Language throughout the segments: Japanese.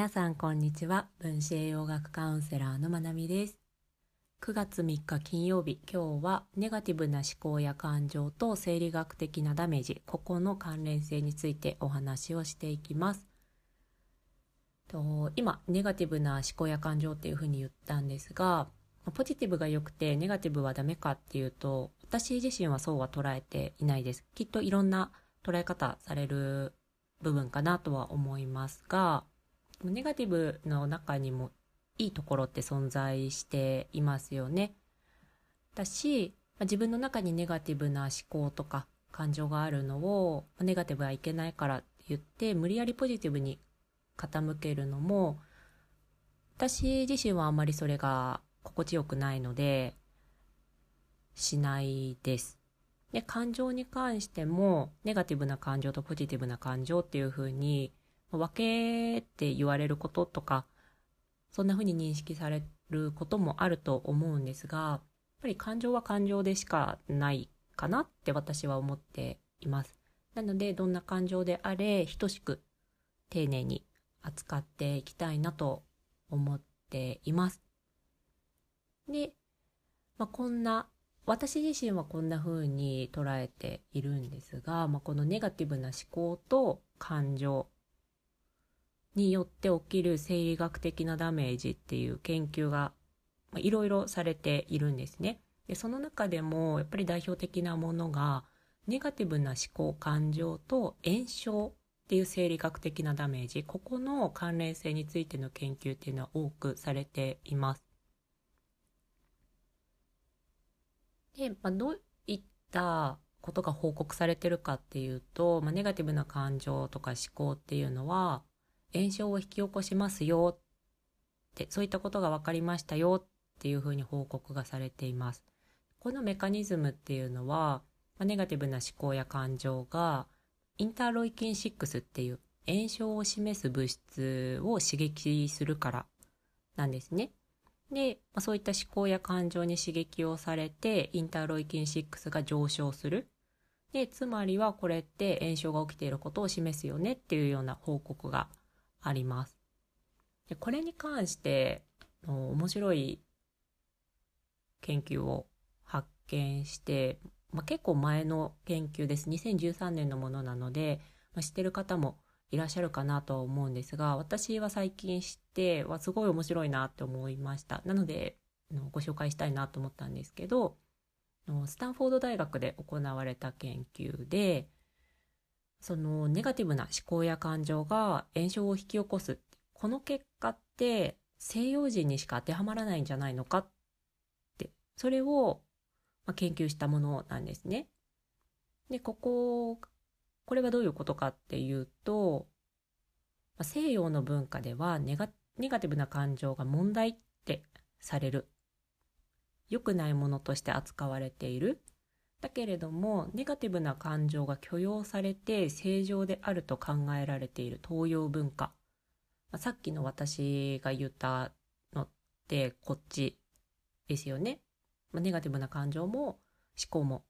皆さんこんにちは。分子栄養学カウンセラーのまなみです。9月3日金曜日今日はネガティブな思考や感情と生理学的なダメージここの関連性についてお話をしていきます。と今ネガティブな思考や感情っていうふうに言ったんですがポジティブが良くてネガティブはダメかっていうと私自身はそうは捉えていないです。きっといろんな捉え方される部分かなとは思いますがネガティブの中にもいいところって存在していますよね。だし、自分の中にネガティブな思考とか感情があるのをネガティブはいけないからって言って無理やりポジティブに傾けるのも私自身はあまりそれが心地よくないのでしないです。で感情に関してもネガティブな感情とポジティブな感情っていうふうに分けって言われることとかそんな風に認識されることもあると思うんですがやっぱり感情は感情でしかないかなって私は思っています。なのでどんな感情であれ等しく丁寧に扱っていきたいなと思っています。で、まあ、こんな私自身はこんな風に捉えているんですが、まあ、このネガティブな思考と感情によって起きる生理学的なダメージっていう研究がいろいろされているんですね。でその中でもやっぱり代表的なものがネガティブな思考感情と炎症っていう生理学的なダメージここの関連性についての研究っていうのは多くされています。で、まあ、どういったことが報告されてるかっていうと、まあ、ネガティブな感情とか思考っていうのは炎症を引き起こしますよってそういったことが分かりましたよっていうふうに報告がされています。このメカニズムっていうのは、まネガティブな思考や感情がインターロイキン6っていう炎症を示す物質を刺激するからなんですね。で、ま、そういった思考や感情に刺激をされてインターロイキン6が上昇する。で、つまりはこれって炎症が起きていることを示すよねっていうような報告があります。でこれに関して面白い研究を発見して、まあ、結構前の研究です。2013年のものなので、まあ、知ってる方もいらっしゃるかなとは思うんですが、私は最近知ってはすごい面白いなって思いました。なので、ご紹介したいなと思ったんですけど、スタンフォード大学で行われた研究で、そのネガティブな思考や感情が炎症を引き起こす。この結果って西洋人にしか当てはまらないんじゃないのかって。それを研究したものなんですね。でこここれはどういうことかっていうと西洋の文化ではネガネガティブな感情が問題ってされる。良くないものとして扱われている。だけれどもネガティブな感情が許容されて正常であると考えられている東洋文化、まあ、さっきの私が言ったのってこっちですよね、まあ、ネガティブな感情も思考も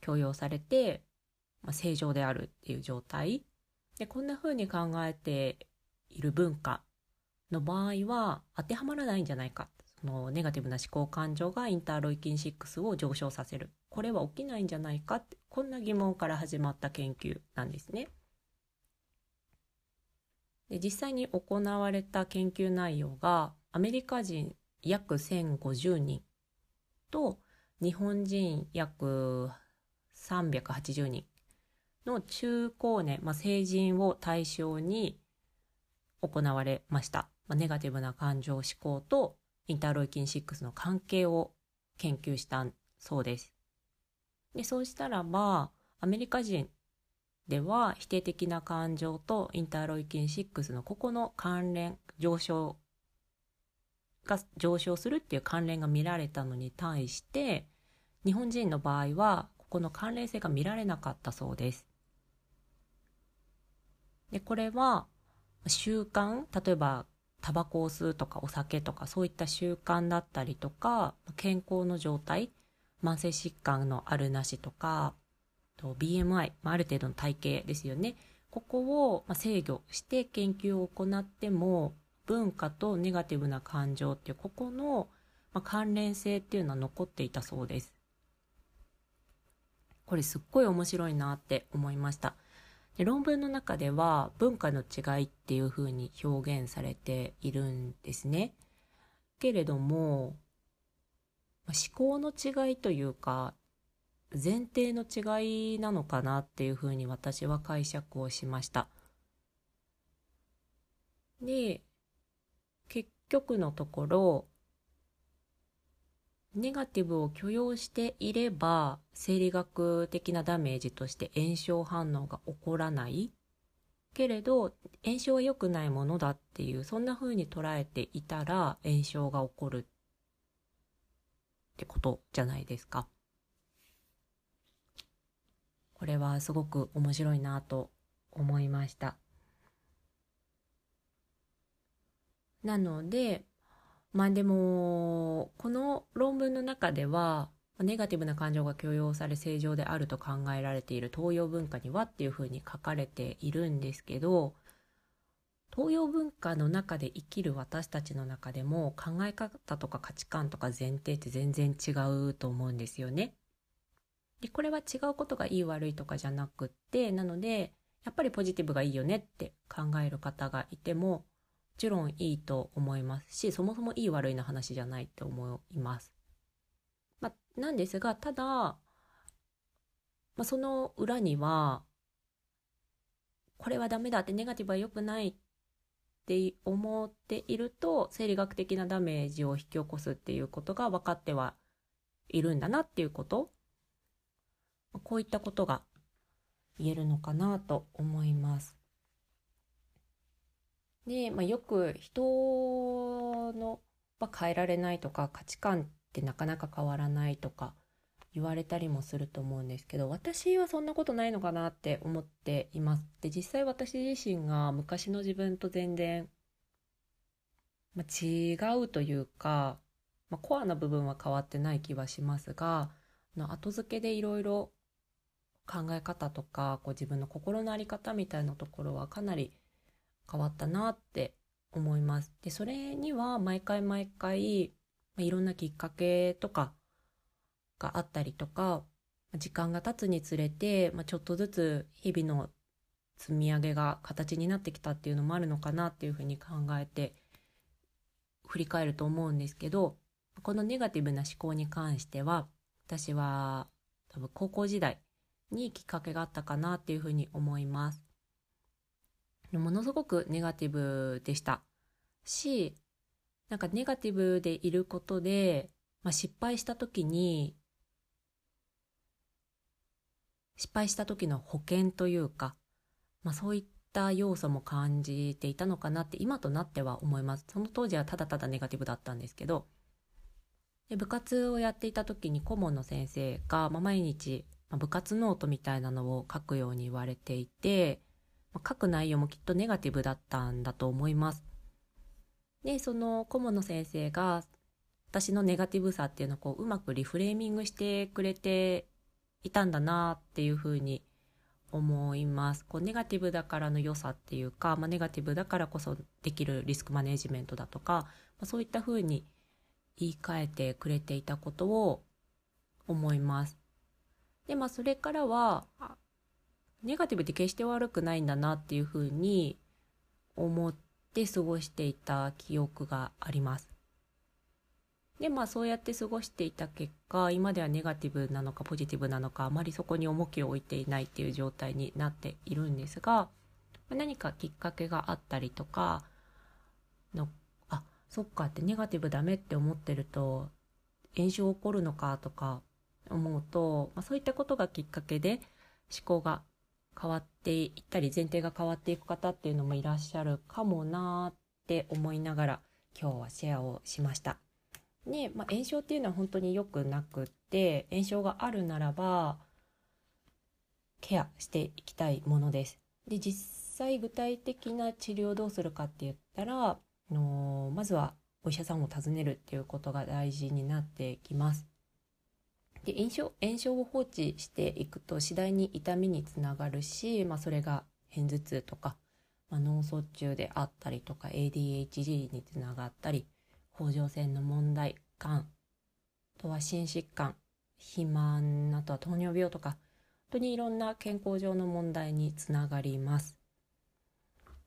許容されて、まあ、正常であるっていう状態。でこんな風に考えている文化の場合は当てはまらないんじゃないか。のネガティブな思考感情がインターロイキン6を上昇させるこれは起きないんじゃないかってこんな疑問から始まった研究なんですね。で実際に行われた研究内容がアメリカ人約1050人と日本人約380人の中高年、まあ、成人を対象に行われました。まあ、ネガティブな感情思考とインターロイキン6の関係を研究したそうです。でそうしたらばアメリカ人では否定的な感情とインターロイキン6のここの関連上昇が上昇するっていう関連が見られたのに対して日本人の場合はここの関連性が見られなかったそうです。でこれは習慣例えばタバコを吸うとかお酒とかそういった習慣だったりとか健康の状態慢性疾患のあるなしとか、BMI、ある程度の体型ですよね。ここを制御して研究を行っても、文化とネガティブな感情っていうここの、関連性っていうのは残っていたそうです。これすっごい面白いなって思いました。で論文の中では文化の違いっていうふうに表現されているんですね。けれども思考の違いというか前提の違いなのかなっていうふうに私は解釈をしました。で結局のところネガティブを許容していれば生理学的なダメージとして炎症反応が起こらないけれど炎症は良くないものだっていうそんな風に捉えていたら炎症が起こるってことじゃないですか。これはすごく面白いなと思いました。なのでまあでもこの論文の中ではネガティブな感情が許容され正常であると考えられている東洋文化にはっていうふうに書かれているんですけど東洋文化の中で生きる私たちの中でも考え方とか価値観とか前提って全然違うと思うんですよね。でこれは違うことがいい悪いとかじゃなくってなのでやっぱりポジティブがいいよねって考える方がいてもちろんいいと思いますしそもそもいい悪いの話じゃないと思います。まあ、なんですがただ、ま、その裏にはこれはダメだってネガティブは良くないって思っていると生理学的なダメージを引き起こすっていうことが分かってはいるんだなっていうことこういったことが言えるのかなと思います。で、まあ、よく人のは変えられないとか価値観ってなかなか変わらないとか言われたりもすると思うんですけど私はそんなことないのかなって思っています。で実際私自身が昔の自分と全然、まあ、違うというか、まあ、コアな部分は変わってない気はしますがの後付けでいろいろ考え方とかこう自分の心の在り方みたいなところはかなり変わったなって思います。で、それには毎回毎回、まあ、いろんなきっかけとかがあったりとか、時間が経つにつれて、まあ、ちょっとずつ日々の積み上げが形になってきたっていうのもあるのかなっていうふうに考えて振り返ると思うんですけど、このネガティブな思考に関しては、私は多分高校時代にきっかけがあったかなっていうふうに思います。ものすごくネガティブでした。しなんかネガティブでいることで、まあ、失敗した時に失敗した時の保険というか、まあ、そういった要素も感じていたのかなって今となっては思います。その当時はただただネガティブだったんですけど。で部活をやっていた時に顧問の先生が、まあ、毎日、部活ノートみたいなのを書くように言われていて書く内容もきっとネガティブだったんだと思います。で、その顧問の先生が私のネガティブさっていうのをこううまくリフレーミングしてくれていたんだなっていうふうに思います。こうネガティブだからの良さっていうか、まあ、ネガティブだからこそできるリスクマネジメントだとか、まあ、そういったふうに言い換えてくれていたことを思います。で、まあそれからは、ネガティブって決して悪くないんだなっていうふうに思って過ごしていた記憶があります。でまあそうやって過ごしていた結果今ではネガティブなのかポジティブなのかあまりそこに重きを置いていないっていう状態になっているんですが何かきっかけがあったりとかのあそっかってネガティブダメって思ってると炎症起こるのかとか思うと、まあ、そういったことがきっかけで思考が変わっていったり前提が変わっていく方っていうのもいらっしゃるかもなって思いながら今日はシェアをしました。で、まあ、炎症っていうのは本当に良くなくって炎症があるならばケアしていきたいものです。で実際具体的な治療をどうするかって言ったら、あのまずはお医者さんを訪ねるっていうことが大事になってきます。で炎症炎症を放置していくと次第に痛みにつながるし、まあ、それが片頭痛とか、まあ、脳卒中であったりとか ADHD につながったり甲状腺の問題がんあとは心疾患肥満あとは糖尿病とか本当にいろんな健康上の問題につながります。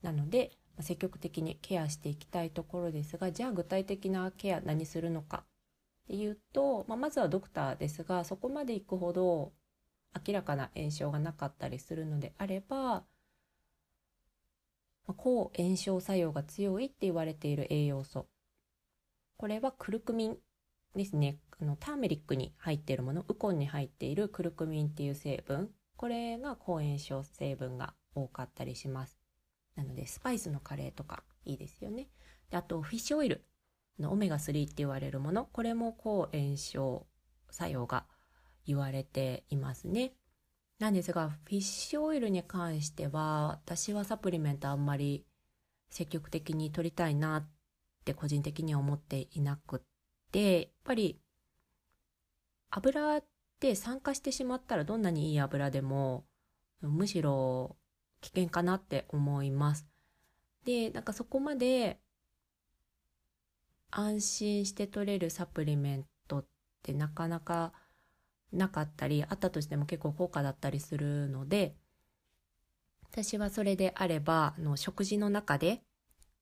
なので積極的にケアしていきたいところですがじゃあ具体的なケア何するのかっていうと、まあ、まずはドクターですがそこまで行くほど明らかな炎症がなかったりするのであれば抗炎症作用が強いって言われている栄養素。これはクルクミンですね。あのターメリックに入っているもの。ウコンに入っているクルクミンっていう成分。これが抗炎症成分が多かったりします。なのでスパイスのカレーとかいいですよね。であとフィッシュオイル。オメガ3って言われるものこれも抗炎症作用が言われていますねなんですが、フィッシュオイルに関しては、私はサプリメントあんまり積極的に取りたいなって個人的には思っていなくって、やっぱり油って酸化してしまったらどんなにいい油でも、むしろ危険かなって思います。で、なんかそこまで安心して取れるサプリメントってなかなかなかったりあったとしても結構高価だったりするので私はそれであればあの食事の中で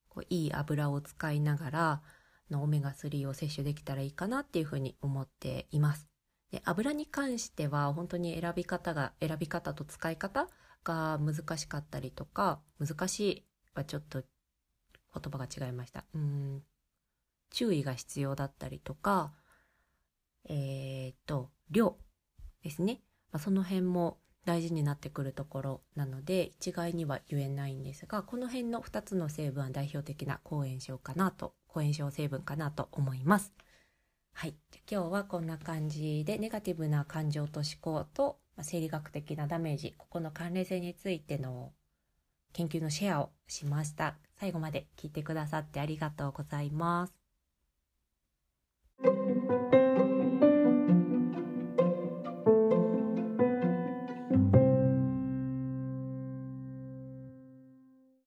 こういい油を使いながらのオメガ3を摂取できたらいいかなっていうふうに思っています。で油に関しては本当に選び方が選び方と使い方が難しかったりとか難しいはちょっと言葉が違いました。うん注意が必要だったりとかえっ、と量ですね、まあ、その辺も大事になってくるところなので一概には言えないんですがこの辺の2つの成分は代表的な抗炎症かなと抗炎症成分かなと思います。はい、今日はこんな感じでネガティブな感情と思考と生理学的なダメージここの関連性についての研究のシェアをしました。最後まで聞いてくださってありがとうございます。